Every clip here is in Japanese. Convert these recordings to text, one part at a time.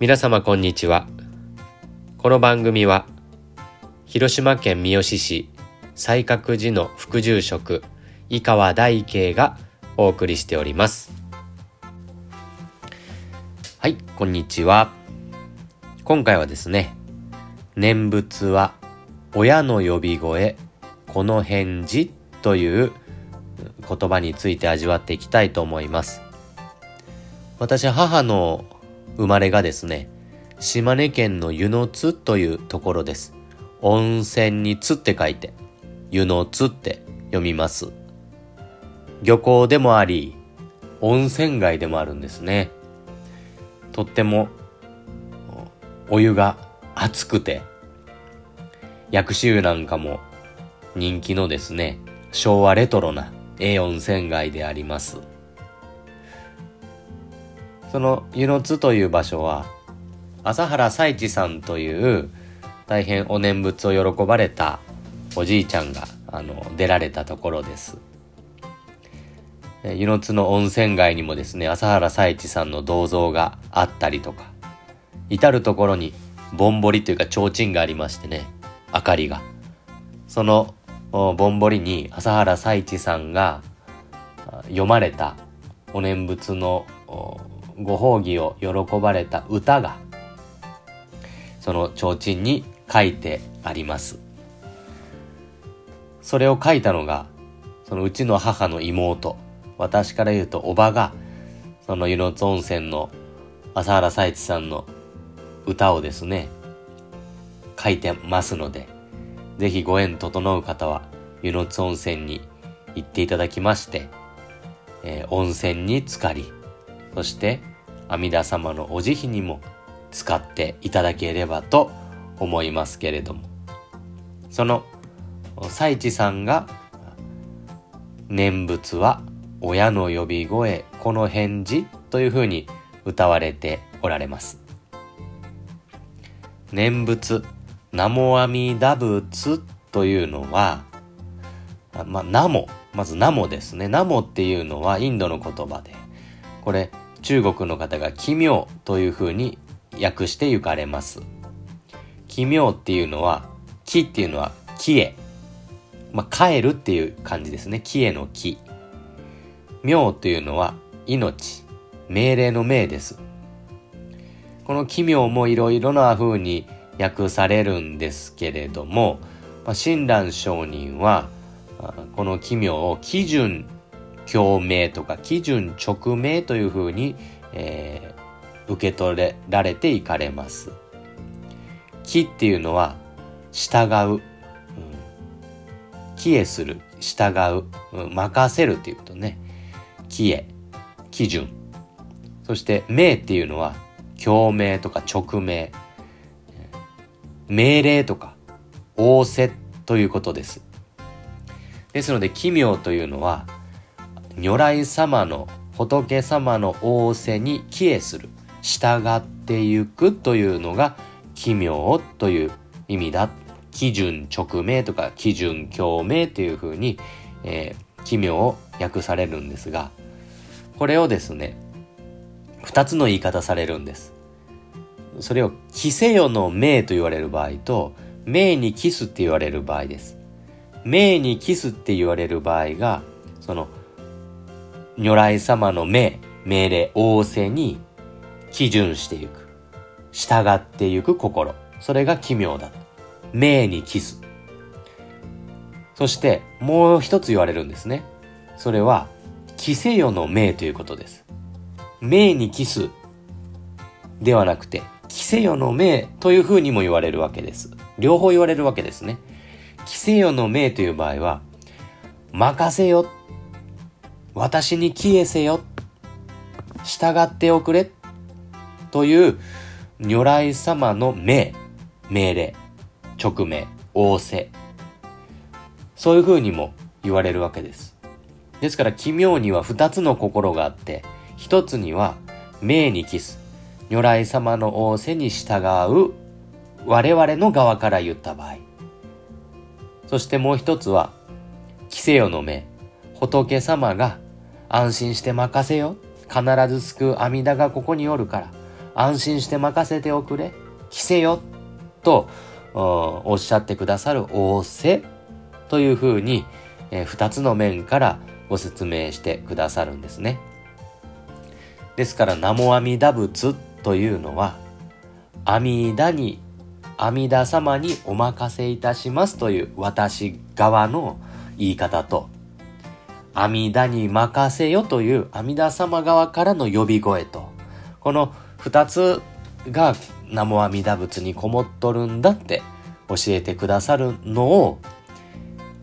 皆様こんにちは。この番組は広島県三次市西角寺の副住職井川大慶がお送りしております。はいこんにちは。今回はですね念仏は親の呼び声この返事という言葉について味わっていきたいと思います。私母の生まれがですね、島根県の湯の津というところです。温泉に津って書いて、湯の津って読みます。漁港でもあり、温泉街でもあるんですね。とってもお湯が熱くて、薬師湯なんかも人気のですね、昭和レトロなええ温泉街であります。その湯の津という場所は朝原彩一さんという大変お念仏を喜ばれたおじいちゃんがあの出られたところです。湯の津の温泉街にもですね朝原彩一さんの銅像があったりとか至る所にぼんぼりというか提灯がありましてね明かりが。そのぼんぼりに朝原彩一さんが読まれたお念仏のご褒儀を喜ばれた歌がその提灯に書いてあります。それを書いたのがそのうちの母の妹。私から言うとおばがその湯の津温泉の朝原彩一さんの歌をですね書いてますのでぜひご縁整う方は湯の津温泉に行っていただきまして、えー、温泉に浸かりそして阿弥陀様のお慈悲にも使っていただければと思いますけれども。その最地さんが念仏は親の呼び声この返事というふうに歌われておられます。念仏南無阿弥陀仏というのはまあ、ナモまずナモですね。ナモっていうのはインドの言葉でこれ中国の方が奇妙というふうに訳して行かれます。奇妙っていうのは、木っていうのは木へ。まあ、帰るっていう感じですね。木への木。妙というのは命。命令の命です。この奇妙もいろいろな風に訳されるんですけれども、親鸞上人は、この奇妙を基準共鳴とか基準直命というふうに、えー、受け取れられていかれます。気っていうのは従う、うん、帰依する。従う、うん、任せるっていうことね。帰依基準。そして命っていうのは共鳴とか直命命令とか仰せということです。ですので奇妙というのは如来様の仏様の仰せに帰依する。従ってゆくというのが奇妙という意味だ。基準直命とか基準共鳴というふうに、えー、奇妙を訳されるんですがこれをですね二つの言い方されるんです。それを「キせよの命」と言われる場合と「命にキス」って言われる場合です。命にキスって言われる場合がその如来様の命、命令、仰せに基準していく。従っていく心。それが奇妙だ。命にキス。そしてもう一つ言われるんですね。それは、キセヨの命ということです。命にキスではなくて、キセヨの命というふうにも言われるわけです。両方言われるわけですね。キセヨの命という場合は、任せよ私に消えせよ。従っておくれ。という如来様の命、命令、直命、仰せ。そういうふうにも言われるわけです。ですから奇妙には二つの心があって、一つには命にキス、如来様の仰せに従う我々の側から言った場合。そしてもう一つは、規制よの命、仏様が安心して任せよ。必ず救う阿弥陀がここにおるから、安心して任せておくれ着せよとおっしゃってくださる仰せというふうに、えー、2つの面からご説明してくださるんですね。ですから、南無阿弥陀仏というのは、阿弥陀に、阿弥陀様にお任せいたしますという私側の言い方と、阿弥陀に任せよという阿弥陀様側からの呼び声と、この二つが南無阿弥陀仏にこもっとるんだって教えてくださるのを、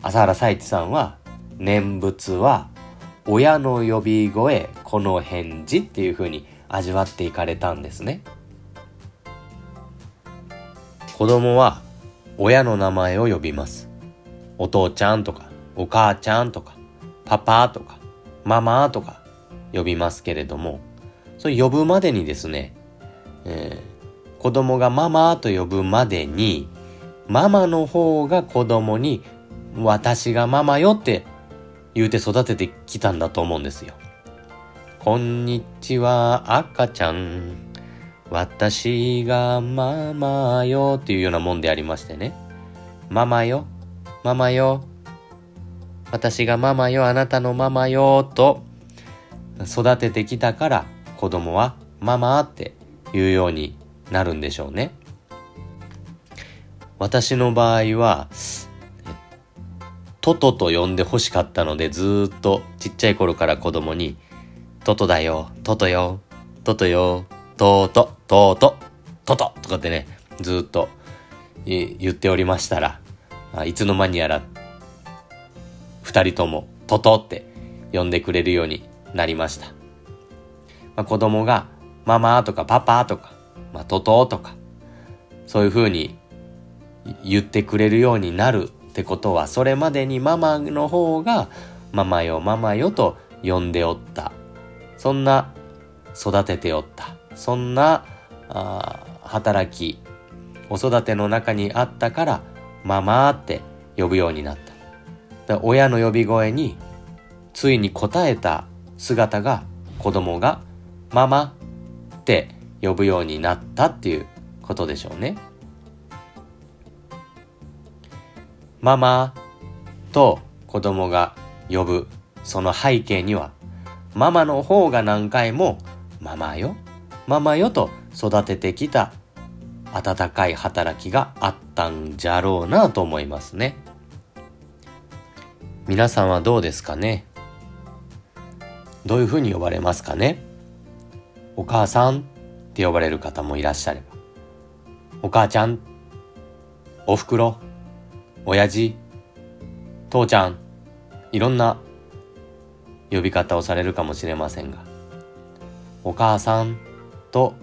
朝原彩一さんは、念仏は親の呼び声、この返事っていう風に味わっていかれたんですね。子供は親の名前を呼びます。お父ちゃんとか、お母ちゃんとか、パパとか、ママとか呼びますけれども、それ呼ぶまでにですね、えー、子供がママと呼ぶまでに、ママの方が子供に私がママよって言うて育ててきたんだと思うんですよ。こんにちは赤ちゃん。私がママよっていうようなもんでありましてね。ママよ、ママよ。私がママよ、あなたのママよと育ててきたから子供はママって言うようになるんでしょうね。私の場合は、トトと呼んで欲しかったのでずっとちっちゃい頃から子供に、トトだよ、トトよ、トトよ、トート、トート、トトとかってね、ずっと言っておりましたら、いつの間にやら、二人ともトトって呼んでくれるようになりました。まあ、子供がママとかパパとか、まあ、トトとか、そういう風に言ってくれるようになるってことは、それまでにママの方が、ママよママよと呼んでおった。そんな育てておった。そんなあ働き、子育ての中にあったから、ママって呼ぶようになった。親の呼び声に、ついに応えた姿が子供がママって呼ぶようになったっていうことでしょうね。ママと子供が呼ぶその背景にはママの方が何回もママよママよと育ててきた温かい働きがあったんじゃろうなと思いますね皆さんはどうですかね？どういうふうに呼ばれますかね？お母さんって呼ばれる方もいらっしゃれば。お母ちゃんおふくろ親父、父ちゃん、いろんな呼び方をされるかもしれませんが、お母さんと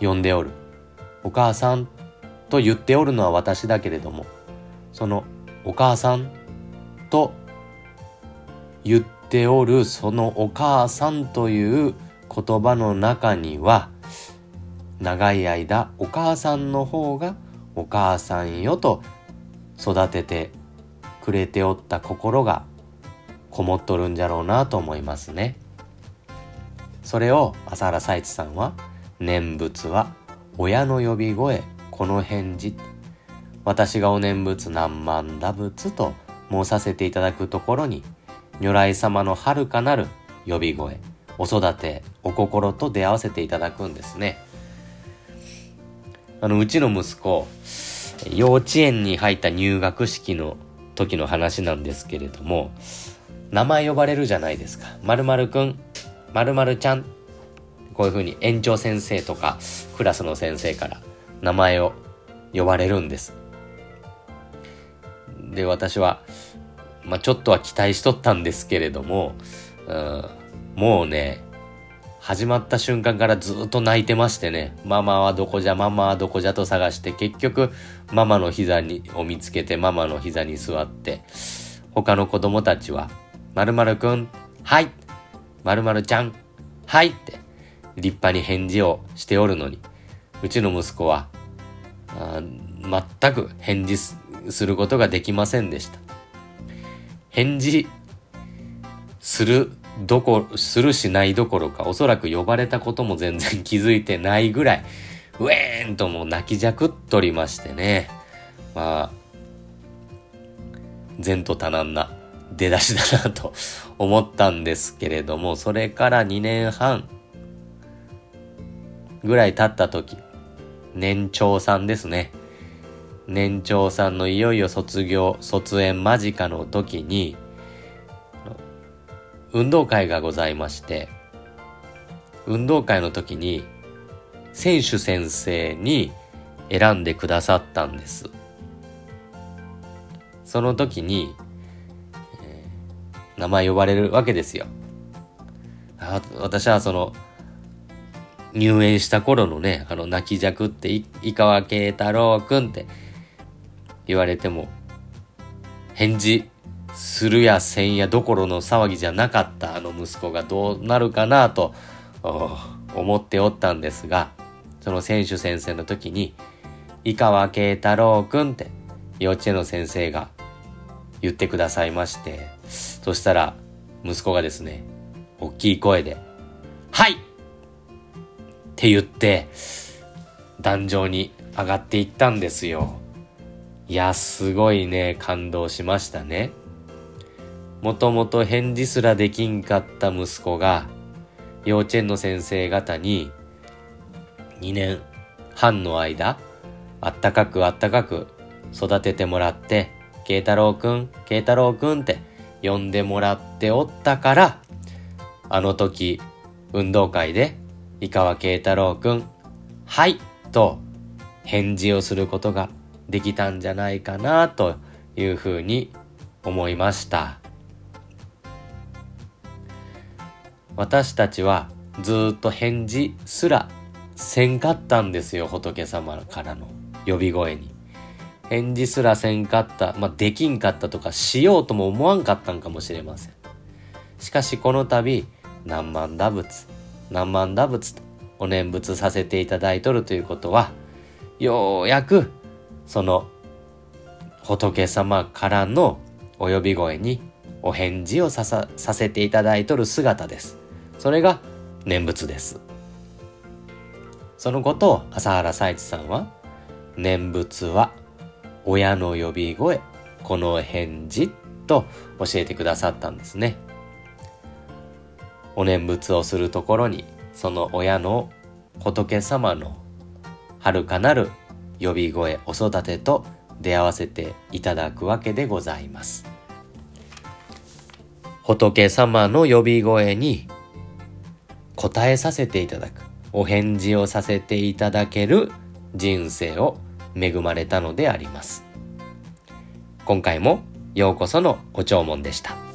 呼んでおる。お母さんと言っておるのは私だけれども、そのお母さんと言っておるそのお母さんという言葉の中には、長い間お母さんの方がお母さんよと育ててくれておった心がこもっとるんじゃろうなと思いますね。それを朝原彩一さんは念仏は親の呼び声この返事私がお念仏何万打仏と申させていただくところに如来様の遥かなる呼び声お育てお心と出会わせていただくんですねあのうちの息子幼稚園に入った入学式の時の話なんですけれども、名前呼ばれるじゃないですか。〇〇くん、〇〇ちゃん。こういうふうに園長先生とかクラスの先生から名前を呼ばれるんです。で、私は、まあ、ちょっとは期待しとったんですけれども、うん、もうね、始まった瞬間からずっと泣いてましてね、ママはどこじゃ、ママはどこじゃと探して、結局、ママの膝に、を見つけて、ママの膝に座って、他の子供たちは、〇〇くん、はい〇〇ちゃん、はい!って立派に返事をしておるのに、うちの息子は、全く返事することができませんでした。返事するどこ、するしないどころか、おそらく呼ばれたことも全然気づいてないぐらい、ウェーンともう泣きじゃくっとりましてね。まあ、前途多難な出だしだなと思ったんですけれども、それから2年半ぐらい経った時、年長さんですね。年長さんのいよいよ卒業、卒園間近の時に、運動会がございまして、運動会の時に、選手先生に選んでくださったんです。その時に、えー、名前呼ばれるわけですよ。あ私はその、入園した頃のね、あの、泣きじゃくって、井川慶太郎くんって言われても、返事するやせんやどころの騒ぎじゃなかったあの息子がどうなるかなと思っておったんですが、その選手先生の時に、井川慶太郎くんって幼稚園の先生が言ってくださいまして、そしたら息子がですね、大きい声で、はいって言って、壇上に上がっていったんですよ。いや、すごいね、感動しましたね。もともと返事すらできんかった息子が、幼稚園の先生方に、2年半の間、あったかくあったかく育ててもらって、慶太郎くん、慶太郎くんって呼んでもらっておったから、あの時、運動会で、井川慶太郎くん、はい、と返事をすることができたんじゃないかなというふうに思いました。私たちはずっと返事すらせんかったんですよ、仏様からの呼び声に。返事すらせんかった、まあ、できんかったとかしようとも思わんかったんかもしれません。しかしこの度、何万打仏、何万打仏とお念仏させていただいとるということは、ようやくその仏様からのお呼び声にお返事をさささせていただいとる姿です。それが念仏です。そのことを朝原佐一さんは、念仏は親の呼び声、この返事と教えてくださったんですね。お念仏をするところに、その親の仏様の遥かなる呼び声、お育てと出会わせていただくわけでございます。仏様の呼び声に答えさせていただく、お返事をさせていただける人生を恵まれたのであります。今回もようこそのご弔問でした。